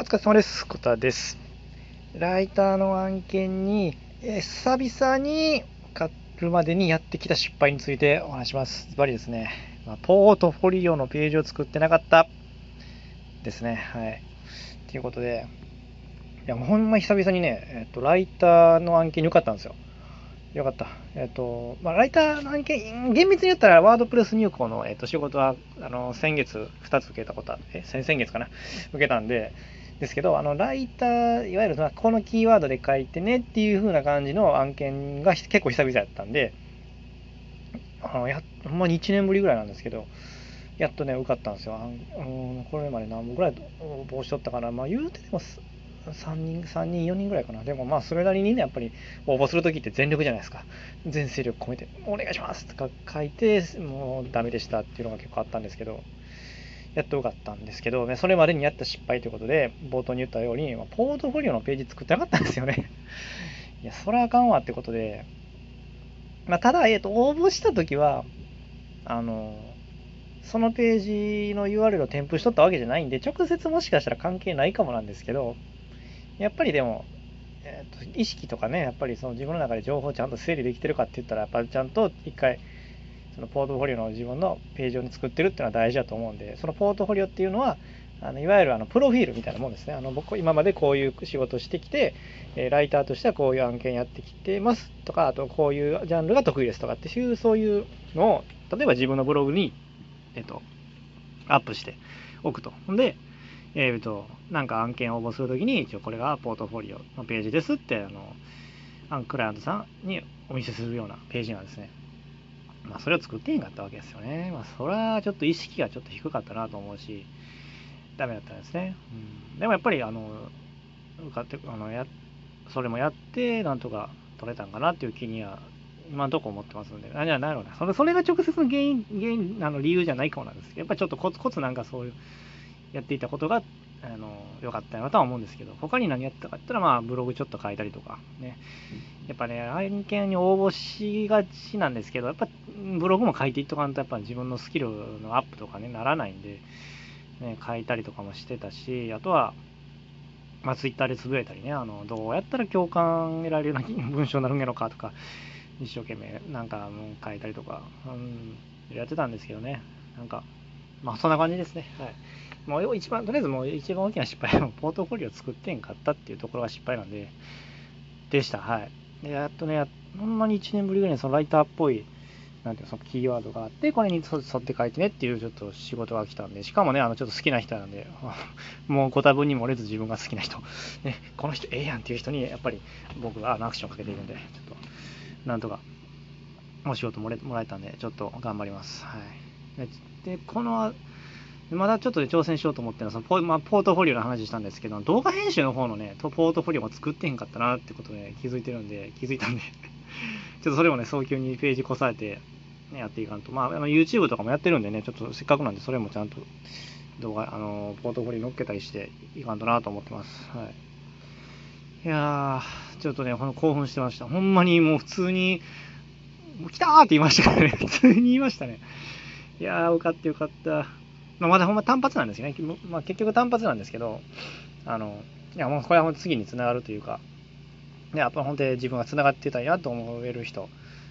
お疲れ様です。コタです。ライターの案件に、え久々に買るまでにやってきた失敗についてお話します。ズバリですね、まあポートフォリオのページを作ってなかったですね。はい。ということで、いや、ほんま久々にね、えっと、ライターの案件に受かったんですよ。よかった。えっ、と、まあ、ライターの案件、厳密に言ったら、ワードプレス入稿の、えっと仕事は、あの、先月2つ受けたことあえ、先々月かな、受けたんで、ですけど、あの、ライター、いわゆる、このキーワードで書いてねっていう風な感じの案件が結構久々やったんで、あの、や、ほんまに1年ぶりぐらいなんですけど、やっとね、受かったんですよ。あのこれまで何本ぐらい応募しとったかな。まあ、言うてでも3人、3人、4人ぐらいかな。でもまあ、それなりにね、やっぱり応募するときって全力じゃないですか。全勢力込めて、お願いしますとか書いて、もうダメでしたっていうのが結構あったんですけど、やっと受かったんですけど、ね、それまでにやった失敗ということで、冒頭に言ったように、ポートフォリオのページ作ってなかったんですよね。いや、それはあかんわってことで、まあ、ただ、えっと、応募したときは、あの、そのページの URL を添付しとったわけじゃないんで、直接もしかしたら関係ないかもなんですけど、やっぱりでも、えーと意識とかね、やっぱりその自分の中で情報をちゃんと整理できてるかって言ったら、やっぱりちゃんと一回、そのポートフォリオの自分のページを作ってるっていうのは大事だと思うんで、そのポートフォリオっていうのは、あのいわゆるあのプロフィールみたいなもんですね。あの僕、今までこういう仕事してきて、えライターとしてはこういう案件やってきてますとか、あとこういうジャンルが得意ですとかっていう、そういうのを、例えば自分のブログに、えっと、アップしておくと。んで、えー、と、なんか案件を応募するときに、一応これがポートフォリオのページですって、あの、あのクライアントさんにお見せするようなページなんですね。まあ、それを作ってへんかったわけですよね。まあ、それはちょっと意識がちょっと低かったなと思うし、ダメだったんですね。うん、でもやっぱり、あの、受かって、あの、や、それもやって、なんとか取れたんかなっていう気には、今のとこ思ってますんで、あ、じゃ、なんやろうな。それ、それが直接の原因、原因、あの、理由じゃないかもなんですけど、やっぱちょっとコツコツなんかそういう、やっていたことが、あの、良かったなとは思うんですけど、他に何やったかって言ったら、まあ、ブログちょっと書いたりとか、ね。やっぱね、案件に応募しがちなんですけど、やっぱ、ブログも書いていっとかんと、やっぱ自分のスキルのアップとかね、ならないんで、ね、書いたりとかもしてたし、あとは、まあ、ツイッターでつぶやいたりね、あの、どうやったら共感得られるような文章になるんやろかとか、一生懸命なんか書いたりとか、うん、やってたんですけどね、なんか、まあそんな感じですね。はい。もう一番、とりあえずもう一番大きな失敗は、ポートフォリオ作ってんかったっていうところが失敗なんで、でした。はい。で、やっとね、ほんまに1年ぶりぐらいにそのライターっぽい、なんていうの、そのキーワードがあって、これに沿って書いてねっていうちょっと仕事が来たんで、しかもね、あの、ちょっと好きな人なんで、もうご多分に漏れず自分が好きな人、ね、この人ええやんっていう人に、やっぱり僕がアクションかけているんで、ちょっと、なんとか、お仕事もれもらえたんで、ちょっと頑張ります。はい。で、でこの、まだちょっと、ね、挑戦しようと思ってのはそのポ,、まあ、ポートフォリオの話したんですけど、動画編集の方のね、ポートフォリオも作ってへんかったなってことで、気づいてるんで、気づいたんで、ちょっとそれもね、早急にページ越されて、ね、やっていかんと。まあ、あの YouTube とかもやってるんでね、ちょっとせっかくなんで、それもちゃんと動画、あの、ポートフォリオに載っけたりしていかんとなと思ってます。はい。いやー、ちょっとね、ほん興奮してました。ほんまにもう普通に、もう来たーって言いましたからね。普通に言いましたね。いやー、受かってよかった。まあ、まだほんま単発なんですよね。まあ、結局単発なんですけど、あの、いや、もうこれはほん次につながるというか、ね、やっぱ本当に自分がつながってたんやと思える人、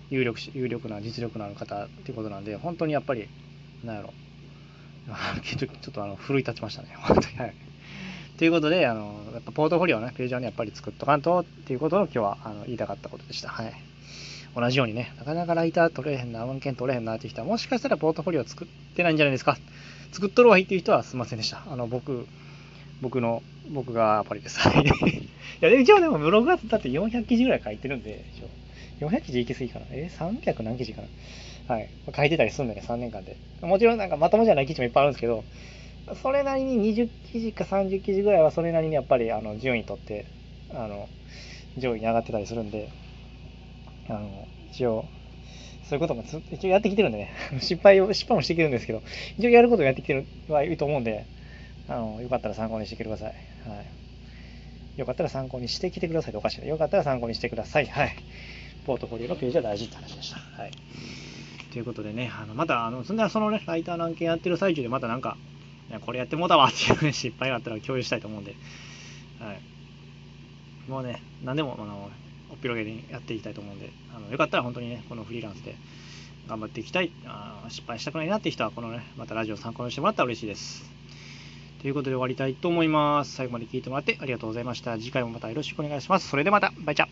有力有力な実力のある方っていうことなんで、本当にやっぱり、なんやろ、ちょちょっとあの奮い立ちましたね、本当に。はい。ということで、あの、やっぱポートフォリオね、ページはね、やっぱり作っとかんとっていうことを今日はあの言いたかったことでした。はい。同じようにね、なかなかライター取れへんな、案件取れへんなって人は、もしかしたらポートフォリオ作ってないんじゃないですか。作っとるわいっていう人はすいませんでした。あの、僕、僕の、僕がやっぱりです。はい。いや、で一応でもブログはだって400記事ぐらい書いてるんで、一応400記事いきすぎかな？え、300何記事かな？はい。書いてたりするんだね、3年間で。もちろんなんかまともじゃない記事もいっぱいあるんですけど、それなりに20記事か30記事ぐらいはそれなりにやっぱりあの順位取って、あの、上位に上がってたりするんで、あの、一応、そういうこともず一応やってきてるんでね、失敗を、失敗もしてきてるんですけど、一応やることをやってきてるはいいと思うんで、あの、よかったら参考にしてきてください。はい。よかったら参考にしてきてくださいっておかしいな。よかったら参考にしてください。はい。ポートフォリオのページは大事って話でした。はい。ということでね、あのまた、あのそんなそのね、ライターの案件やってる最中で、またなんか、これやってもうたわっていう、ね、失敗があったら共有したいと思うんで、はい。もうね、何でも、あの、おっぴろげにやっていきたいと思うんで、あのよかったら本当にね、このフリーランスで頑張っていきたい、あ失敗したくないなって人は、このね、またラジオ参考にしてもらったら嬉しいです。ということで終わりたいと思います。最後まで聞いてもらってありがとうございました。次回もまたよろしくお願いします。それではまた、バイチャ